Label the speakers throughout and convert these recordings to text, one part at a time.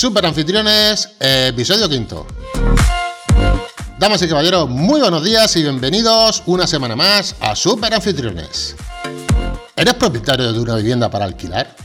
Speaker 1: Super Anfitriones, episodio quinto. Damas y caballeros, muy buenos días y bienvenidos una semana más a Super Anfitriones. ¿Eres propietario de una vivienda para alquilar?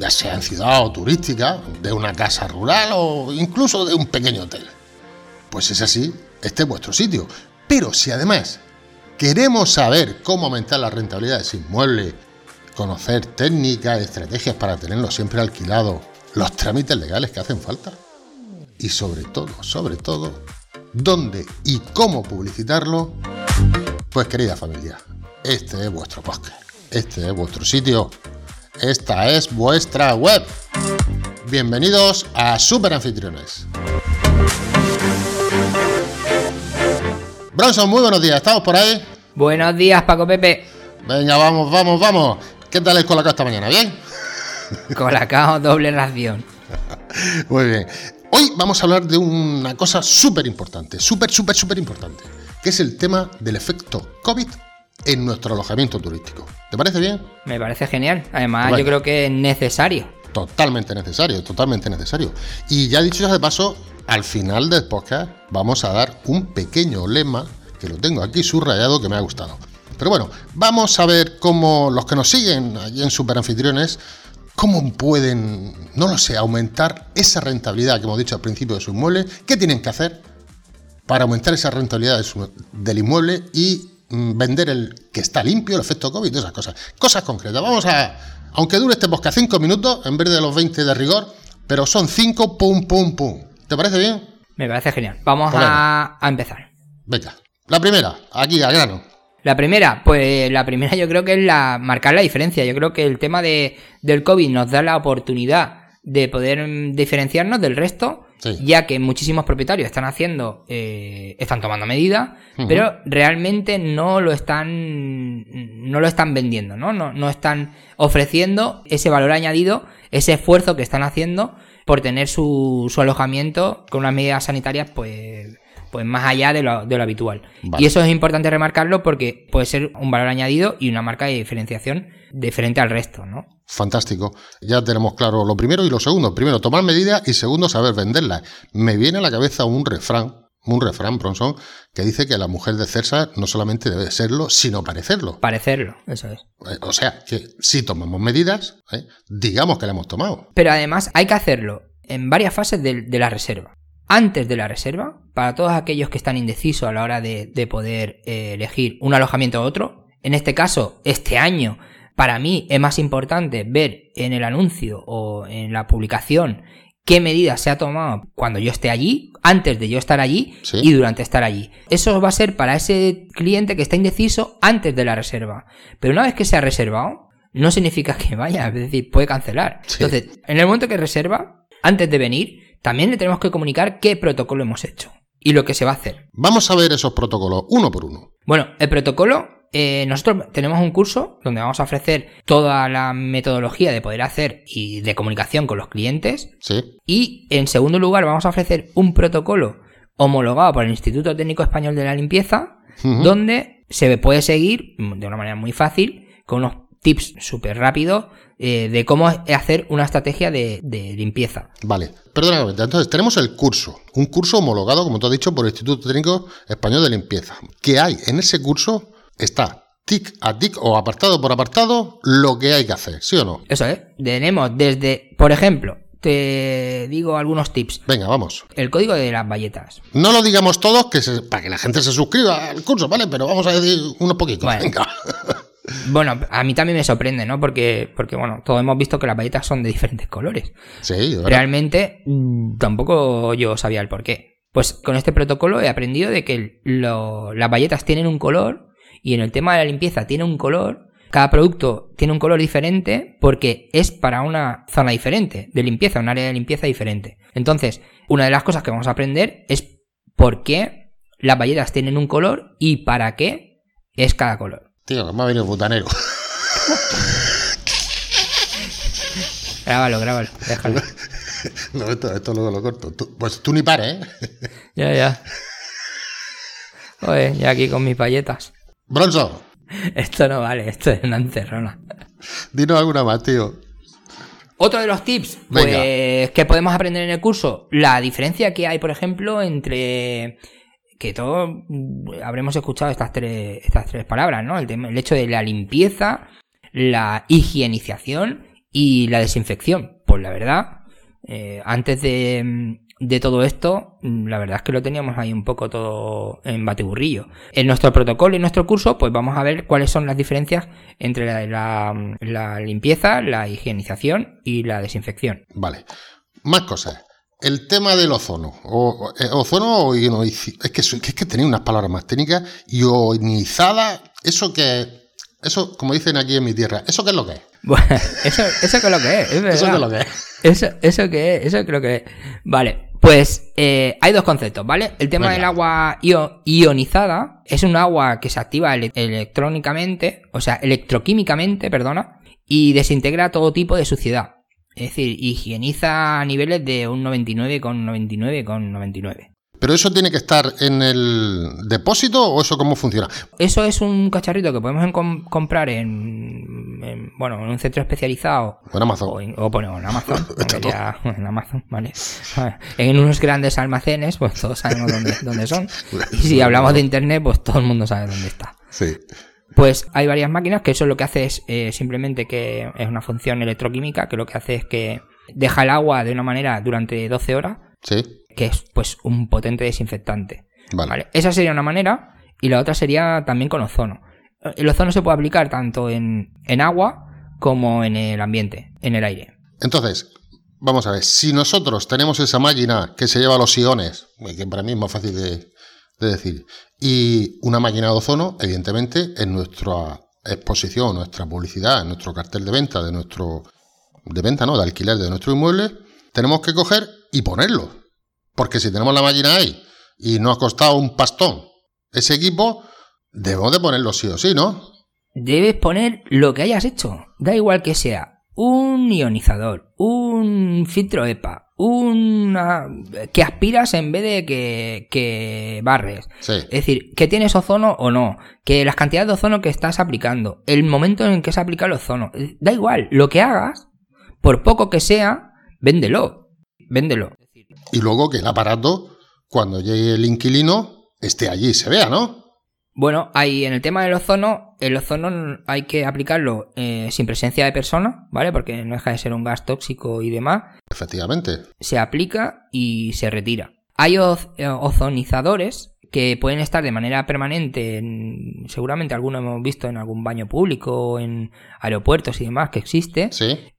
Speaker 1: Ya sea en ciudad o turística, de una casa rural o incluso de un pequeño hotel. Pues es así, este es vuestro sitio. Pero si además queremos saber cómo aumentar la rentabilidad de ese inmueble, conocer técnicas, estrategias para tenerlo siempre alquilado, los trámites legales que hacen falta. Y sobre todo, sobre todo, dónde y cómo publicitarlo. Pues querida familia, este es vuestro podcast, este es vuestro sitio, esta es vuestra web. Bienvenidos a Super Anfitriones. Bronson, muy buenos días, ¿estamos por ahí?
Speaker 2: Buenos días, Paco Pepe.
Speaker 1: Venga, vamos, vamos, vamos. ¿Qué tal es con la esta mañana? ¿Bien?
Speaker 2: Colacao doble ración.
Speaker 1: Muy bien. Hoy vamos a hablar de una cosa súper importante, súper, súper, súper importante, que es el tema del efecto COVID en nuestro alojamiento turístico. ¿Te parece bien?
Speaker 2: Me parece genial. Además, yo creo que es necesario.
Speaker 1: Totalmente necesario, totalmente necesario. Y ya dicho ya de paso, al final del podcast vamos a dar un pequeño lema que lo tengo aquí subrayado que me ha gustado. Pero bueno, vamos a ver cómo los que nos siguen allí en Super Anfitriones, cómo pueden, no lo sé, aumentar esa rentabilidad que hemos dicho al principio de su inmueble. ¿Qué tienen que hacer para aumentar esa rentabilidad del inmueble y mm, vender el que está limpio, el efecto COVID, esas cosas? Cosas concretas. Vamos a, aunque dure este podcast 5 minutos en vez de los 20 de rigor, pero son 5, pum, pum, pum. ¿Te parece bien?
Speaker 2: Me parece genial. Vamos a, a empezar.
Speaker 1: Venga. La primera, aquí al grano.
Speaker 2: La primera, pues la primera yo creo que es la marcar la diferencia. Yo creo que el tema de, del COVID nos da la oportunidad de poder mm, diferenciarnos del resto, ya que muchísimos propietarios están haciendo, eh, están tomando medidas, pero realmente no lo están, no lo están vendiendo, ¿no? ¿no? No están ofreciendo ese valor añadido, ese esfuerzo que están haciendo por tener su, su alojamiento con unas medidas sanitarias, pues pues más allá de lo, habitual. Y eso es importante remarcarlo porque puede ser un valor añadido y una marca de diferenciación diferente al resto, ¿no?
Speaker 1: Fantástico. Ya tenemos claro lo primero y lo segundo. Primero, tomar medidas y segundo, saber venderlas. Me viene a la cabeza un refrán, un refrán, Bronson, que dice que la mujer de César no solamente debe serlo, sino parecerlo.
Speaker 2: Parecerlo, eso es.
Speaker 1: Eh, o sea, que si tomamos medidas, ¿eh? digamos que la hemos tomado.
Speaker 2: Pero además hay que hacerlo en varias fases de la reserva antes de la reserva, para todos aquellos que están indecisos a la hora de, poder eh, elegir un alojamiento u otro. En este caso, este año, para mí es más importante ver en el anuncio o en la publicación qué medidas se ha tomado cuando yo esté allí, antes de yo estar allí y durante estar allí. Eso va a ser para ese cliente que está indeciso antes de la reserva. Pero una vez que se ha reservado, no significa que vaya, es decir, puede cancelar. Entonces, en el momento que reserva, antes de venir, también le tenemos que comunicar qué protocolo hemos hecho y lo que se va a hacer.
Speaker 1: Vamos a ver esos protocolos uno por uno.
Speaker 2: Bueno, el protocolo, eh, nosotros tenemos un curso donde vamos a ofrecer toda la metodología de poder hacer y de comunicación con los clientes.
Speaker 1: Sí.
Speaker 2: Y en segundo lugar vamos a ofrecer un protocolo homologado por el Instituto Técnico Español de la Limpieza, donde se puede seguir de una manera muy fácil con unos tips súper rápidos eh, de cómo hacer una estrategia de, limpieza.
Speaker 1: Vale, perdóname, entonces tenemos el curso, un curso homologado, como tú has dicho, por el Instituto Técnico Español de Limpieza. ¿Qué hay? En ese curso está tic a tic o apartado por apartado lo que hay que hacer, ¿sí o no?
Speaker 2: Eso es. Tenemos desde, por ejemplo, te digo algunos tips.
Speaker 1: Venga, vamos.
Speaker 2: El código de las valletas.
Speaker 1: No lo digamos todos que para que la gente se suscriba al curso, ¿vale? Pero vamos a decir unos poquitos. Venga.
Speaker 2: Bueno, a mí también me sorprende, ¿no? Porque, porque bueno, todos hemos visto que las valletas son de diferentes colores.
Speaker 1: Sí,
Speaker 2: Realmente mm, tampoco yo sabía el por qué. Pues con este protocolo he aprendido de que las valletas tienen un color y en el tema de la limpieza tiene un color. Cada producto tiene un color diferente porque es para una zona diferente de limpieza, un área de limpieza diferente. Entonces, una de las cosas que vamos a aprender es por qué las valletas tienen un color y para qué es cada color.
Speaker 1: Tío, me ha venido putanero.
Speaker 2: grábalo, grábalo, déjalo.
Speaker 1: No, esto, esto luego lo corto. pues tú ni pares, ¿eh?
Speaker 2: Ya, ya. Oye, ya aquí con mis palletas.
Speaker 1: Bronzo.
Speaker 2: Esto no vale, esto es una encerrona.
Speaker 1: Dinos alguna más, tío.
Speaker 2: Otro de los tips pues, que podemos aprender en el curso, la diferencia que hay, por ejemplo, entre que todos mm, habremos escuchado estas tres, estas tres palabras, ¿no? El, hecho de la limpieza, la higienización y la desinfección. Pues la verdad, eh, antes de, de, todo esto, la verdad es que lo teníamos ahí un poco todo en bateburrillo. En nuestro protocolo y nuestro curso, pues vamos a ver cuáles son las diferencias entre la, la, limpieza, la higienización y la desinfección.
Speaker 1: Vale. Más cosas. El tema del ozono. O, eh, ozono o es que, es que tenía unas palabras más técnicas. Ionizada, eso que eso, como dicen aquí en mi tierra, ¿eso qué es lo que es?
Speaker 2: Bueno, eso, eso que es lo que es, es verdad.
Speaker 1: Eso qué es lo que es.
Speaker 2: Eso, eso que es, eso creo que es. Vale, pues eh, hay dos conceptos, ¿vale? El tema del agua ionizada es un agua que se activa electrónicamente, o sea, electroquímicamente, perdona, y desintegra todo tipo de suciedad. Es decir, higieniza a niveles de un 99,99,99. .99.
Speaker 1: ¿Pero eso tiene que estar en el depósito o eso cómo funciona?
Speaker 2: Eso es un cacharrito que podemos comprar en, bueno, en un centro especializado.
Speaker 1: O en Amazon.
Speaker 2: O, bueno, en Amazon. en Amazon, vale. En unos grandes almacenes, pues todos sabemos dónde, dónde son. Y si hablamos de internet, pues todo el mundo sabe dónde está.
Speaker 1: Sí.
Speaker 2: Pues hay varias máquinas que eso lo que hace es eh, simplemente que es una función electroquímica que lo que hace es que deja el agua de una manera durante 12 horas.
Speaker 1: Sí
Speaker 2: que es pues un potente desinfectante. Vale. Esa sería una manera y la otra sería también con ozono. El ozono se puede aplicar tanto en, agua como en el ambiente, en el aire.
Speaker 1: Entonces, vamos a ver, si nosotros tenemos esa máquina que se lleva los iones, que para mí es más fácil de, decir, y una máquina de ozono, evidentemente, en nuestra exposición, nuestra publicidad, en nuestro cartel de venta, de nuestro de venta, no, de alquiler de nuestro inmueble, tenemos que coger y ponerlo. Porque si tenemos la máquina ahí y nos ha costado un pastón ese equipo, debemos de ponerlo sí o sí, ¿no?
Speaker 2: Debes poner lo que hayas hecho. Da igual que sea un ionizador, un filtro EPA, una que aspiras en vez de que, barres. Es decir, que tienes ozono o no, que las cantidades de ozono que estás aplicando, el momento en que se aplica el ozono, da igual, lo que hagas, por poco que sea, véndelo, véndelo.
Speaker 1: Y luego que el aparato, cuando llegue el inquilino, esté allí y se vea, ¿no?
Speaker 2: Bueno, ahí en el tema del ozono, el ozono hay que aplicarlo eh, sin presencia de persona, ¿vale? Porque no deja de ser un gas tóxico y demás.
Speaker 1: Efectivamente.
Speaker 2: Se aplica y se retira. Hay eh, ozonizadores que pueden estar de manera permanente, seguramente alguno hemos visto en algún baño público, en aeropuertos y demás que existe,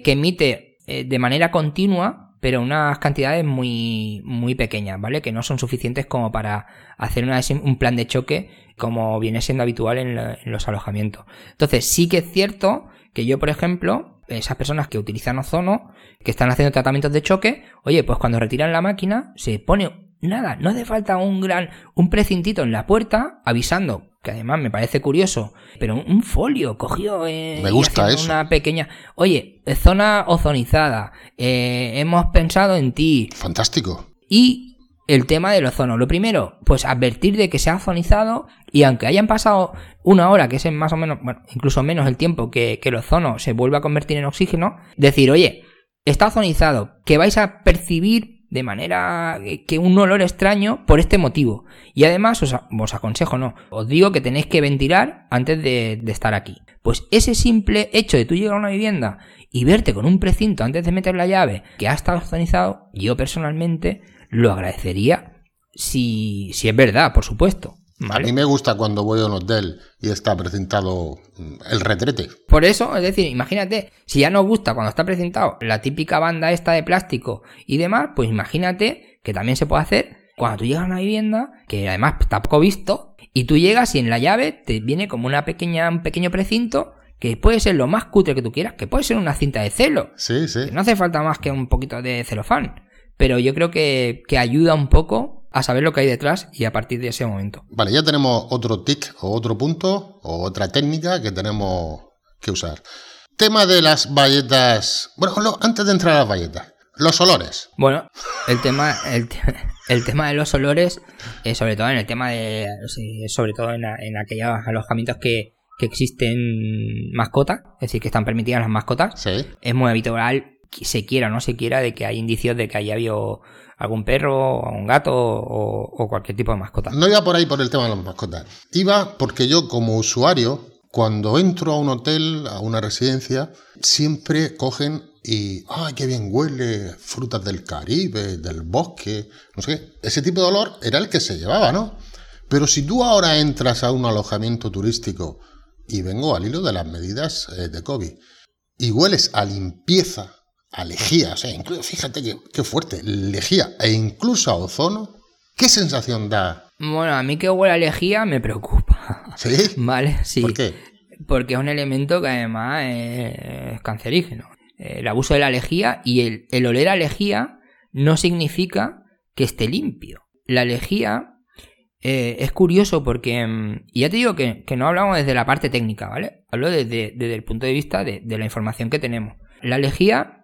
Speaker 2: que emite eh, de manera continua pero unas cantidades muy, muy pequeñas, ¿vale? Que no son suficientes como para hacer un plan de choque como viene siendo habitual en, los alojamientos. Entonces, sí que es cierto que yo, por ejemplo, esas personas que utilizan ozono, que están haciendo tratamientos de choque, oye, pues cuando retiran la máquina, se pone nada, no hace falta un gran, un precintito en la puerta avisando que además me parece curioso, pero un folio cogió
Speaker 1: eh, me gusta eso.
Speaker 2: una pequeña, oye, zona ozonizada, eh, hemos pensado en ti.
Speaker 1: Fantástico.
Speaker 2: Y el tema del ozono. Lo primero, pues advertir de que se ha ozonizado y aunque hayan pasado una hora, que es más o menos, bueno, incluso menos el tiempo que, que el ozono se vuelva a convertir en oxígeno, decir, oye, está ozonizado, que vais a percibir de manera que un olor extraño por este motivo. Y además os, aconsejo, no, os digo que tenéis que ventilar antes de, estar aquí. Pues ese simple hecho de tú llegar a una vivienda y verte con un precinto antes de meter la llave que ha estado organizado, yo personalmente lo agradecería si, si es verdad, por supuesto.
Speaker 1: A mí me gusta cuando voy a un hotel y está presentado mm, el retrete.
Speaker 2: Por eso, es decir, imagínate, si ya nos gusta cuando está presentado la típica banda esta de plástico y demás, pues imagínate que también se puede hacer cuando tú llegas a una vivienda, que además está poco visto, y tú llegas y en la llave te viene como una pequeña, un pequeño precinto que puede ser lo más cutre que tú quieras, que puede ser una cinta de celo.
Speaker 1: Sí, sí.
Speaker 2: no hace falta más que un poquito de celofán. Pero yo creo que, que ayuda un poco a saber lo que hay detrás y a partir de ese momento.
Speaker 1: Vale, ya tenemos otro tic o otro punto o otra técnica que tenemos que usar. Tema de las valletas. Bueno, antes de entrar a las valletas, los olores.
Speaker 2: Bueno, el tema, el, tema de los olores, eh, sobre todo en el tema de. Sobre todo en, aquellos alojamientos que, existen mascotas, es decir, que están permitidas las mascotas,
Speaker 1: sí.
Speaker 2: es muy habitual se quiera o no se quiera de que hay indicios de que haya habido algún perro, o un gato o, o cualquier tipo de mascota.
Speaker 1: No iba por ahí por el tema de las mascotas. Iba porque yo como usuario, cuando entro a un hotel, a una residencia, siempre cogen y, ¡ay, qué bien huele! Frutas del Caribe, del bosque, no sé qué. Ese tipo de olor era el que se llevaba, ¿no? Pero si tú ahora entras a un alojamiento turístico y vengo al hilo de las medidas eh, de COVID y hueles a limpieza, a lejía, o sea, incluso, fíjate qué, fuerte, lejía e incluso a ozono, ¿qué sensación da?
Speaker 2: Bueno, a mí que huele a lejía me preocupa.
Speaker 1: ¿Sí?
Speaker 2: ¿Vale? Sí.
Speaker 1: ¿Por qué?
Speaker 2: Porque es un elemento que además es cancerígeno. El abuso de la lejía y el, el oler a lejía no significa que esté limpio. La lejía eh, es curioso porque, mm, y ya te digo que, no hablamos desde la parte técnica, ¿vale? Hablo desde, el punto de vista de, la información que tenemos. La lejía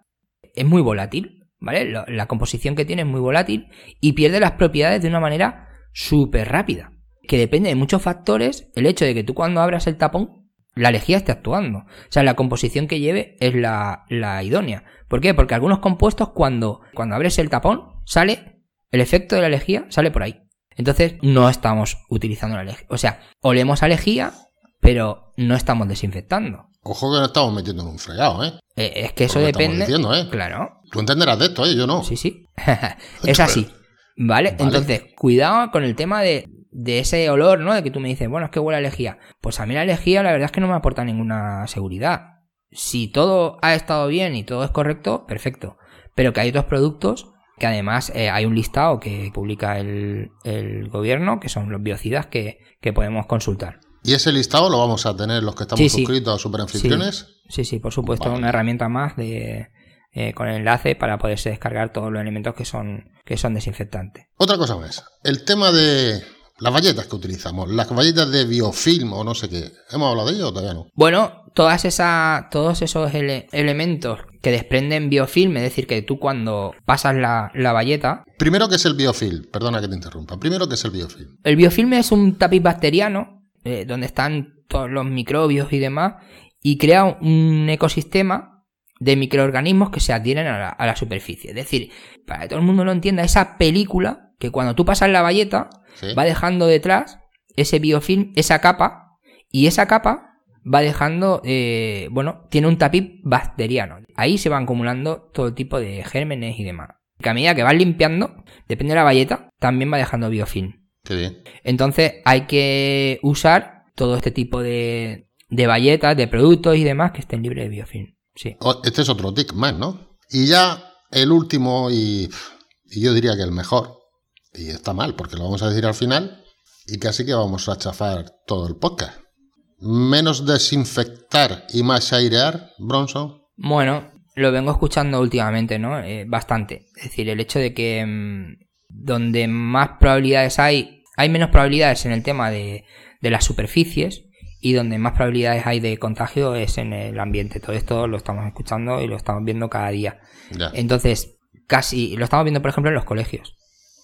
Speaker 2: es muy volátil, ¿vale? La, composición que tiene es muy volátil y pierde las propiedades de una manera súper rápida. Que depende de muchos factores, el hecho de que tú cuando abras el tapón, la lejía esté actuando. O sea, la composición que lleve es la, la idónea. ¿Por qué? Porque algunos compuestos cuando, cuando abres el tapón, sale, el efecto de la lejía sale por ahí. Entonces no estamos utilizando la lejía. O sea, olemos a lejía, pero no estamos desinfectando.
Speaker 1: Ojo que no estamos metiendo en un fregado, ¿eh?
Speaker 2: eh es que eso depende.
Speaker 1: Diciendo, ¿eh?
Speaker 2: Claro.
Speaker 1: Tú entenderás de esto, ¿eh? Yo no.
Speaker 2: Sí, sí. es así. ¿Vale? Entonces, cuidado con el tema de, de, ese olor, ¿no? De que tú me dices, bueno, es que huele a lejía. Pues a mí la lejía, la verdad es que no me aporta ninguna seguridad. Si todo ha estado bien y todo es correcto, perfecto. Pero que hay otros productos que además eh, hay un listado que publica el, gobierno, que son los biocidas que, podemos consultar.
Speaker 1: ¿Y ese listado lo vamos a tener los que estamos suscritos a Superanfitriones?
Speaker 2: Sí, sí, por supuesto, una herramienta más de, eh, con el enlace para poderse descargar todos los elementos que son, que son desinfectantes.
Speaker 1: Otra cosa más, el tema de las valletas que utilizamos, las valletas de biofilm o no sé qué, ¿hemos hablado de ello o todavía no?
Speaker 2: Bueno, todas esas, todos esos elementos que desprenden biofilm, es decir, que tú cuando pasas la, la valleta...
Speaker 1: Primero, ¿qué es el biofilm? Perdona que te interrumpa. Primero, ¿qué es el biofilm?
Speaker 2: El biofilm es un tapiz bacteriano, eh, donde están todos los microbios y demás, y crea un ecosistema de microorganismos que se adhieren a la, a la superficie. Es decir, para que todo el mundo lo entienda, esa película que cuando tú pasas la valleta va dejando detrás ese biofilm, esa capa, y esa capa va dejando, eh, bueno, tiene un tapiz bacteriano. Ahí se van acumulando todo tipo de gérmenes y demás. Que a medida que vas limpiando, depende de la valleta, también va dejando biofilm.
Speaker 1: Qué bien.
Speaker 2: Entonces hay que usar todo este tipo de, de valletas, de productos y demás que estén libres de biofilm. Sí.
Speaker 1: Este es otro tic más, ¿no? Y ya el último y, y yo diría que el mejor, y está mal, porque lo vamos a decir al final y casi que vamos a chafar todo el podcast. Menos desinfectar y más airear, Bronson.
Speaker 2: Bueno, lo vengo escuchando últimamente, ¿no? Eh, bastante. Es decir, el hecho de que mm, donde más probabilidades hay, hay menos probabilidades en el tema de, de las superficies y donde más probabilidades hay de contagio es en el ambiente. Todo esto lo estamos escuchando y lo estamos viendo cada día. Entonces, casi lo estamos viendo, por ejemplo, en los colegios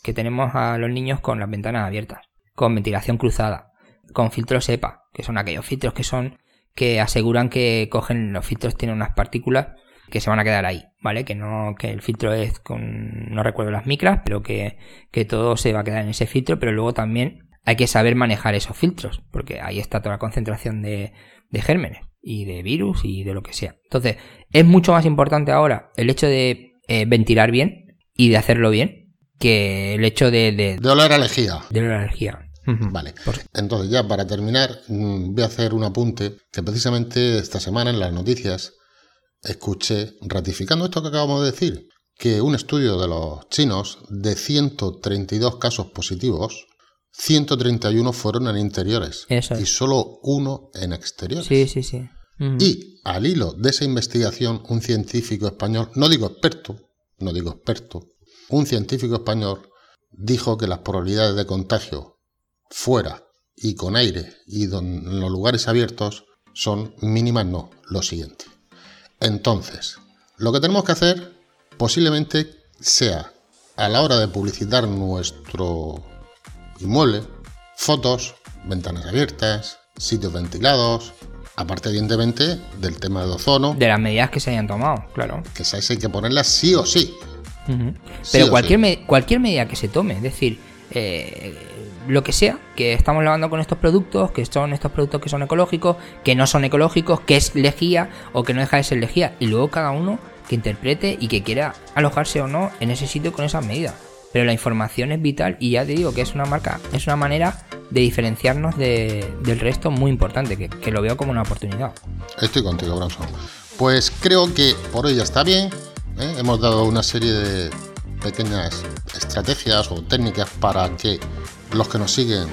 Speaker 2: que tenemos a los niños con las ventanas abiertas, con ventilación cruzada, con filtros EPA, que son aquellos filtros que son que aseguran que cogen los filtros tienen unas partículas que se van a quedar ahí, ¿vale? Que no que el filtro es con no recuerdo las micras, pero que, que todo se va a quedar en ese filtro, pero luego también hay que saber manejar esos filtros, porque ahí está toda la concentración de, de gérmenes y de virus y de lo que sea. Entonces, es mucho más importante ahora el hecho de eh, ventilar bien y de hacerlo bien, que el hecho de... De,
Speaker 1: de oler lejía.
Speaker 2: De oler lejía.
Speaker 1: Vale. Entonces ya para terminar mm, voy a hacer un apunte que precisamente esta semana en las noticias escuché, ratificando esto que acabamos de decir, que un estudio de los chinos de 132 casos positivos, 131 fueron en interiores y solo uno en exteriores.
Speaker 2: Sí, sí, sí.
Speaker 1: Y al hilo de esa investigación, un científico español, no digo experto, no digo experto, un científico español dijo que las probabilidades de contagio fuera y con aire y en los lugares abiertos son mínimas no, lo siguiente. Entonces, lo que tenemos que hacer posiblemente sea a la hora de publicitar nuestro inmueble, fotos, ventanas abiertas, sitios ventilados, Aparte, evidentemente, del tema de ozono,
Speaker 2: De las medidas que se hayan tomado, claro.
Speaker 1: que esas hay que ponerlas sí o sí.
Speaker 2: Pero cualquier,
Speaker 1: sí.
Speaker 2: me- cualquier medida que se tome, es decir, eh, lo que sea, que estamos lavando con estos productos, que son estos productos que son ecológicos, que no son ecológicos, que es lejía o que no deja de ser lejía, y luego cada uno que interprete y que quiera alojarse o no en ese sitio con esas medidas. Pero la información es vital y ya te digo que es una marca, es una manera de diferenciarnos de- del resto muy importante, que, que lo veo como una oportunidad.
Speaker 1: Estoy contigo, Bronson. Pues creo que por hoy ya está bien. ¿eh? Hemos dado una serie de pequeñas estrategias o técnicas para que los que nos siguen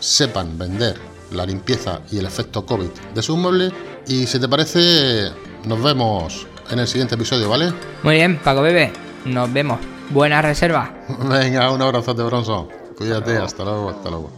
Speaker 1: sepan vender la limpieza y el efecto COVID de sus muebles. Y si te parece, nos vemos en el siguiente episodio, ¿vale?
Speaker 2: Muy bien, Paco Bebe, nos vemos. Buena reserva.
Speaker 1: Venga, un abrazo de Bronson. Cuídate, hasta luego, hasta luego.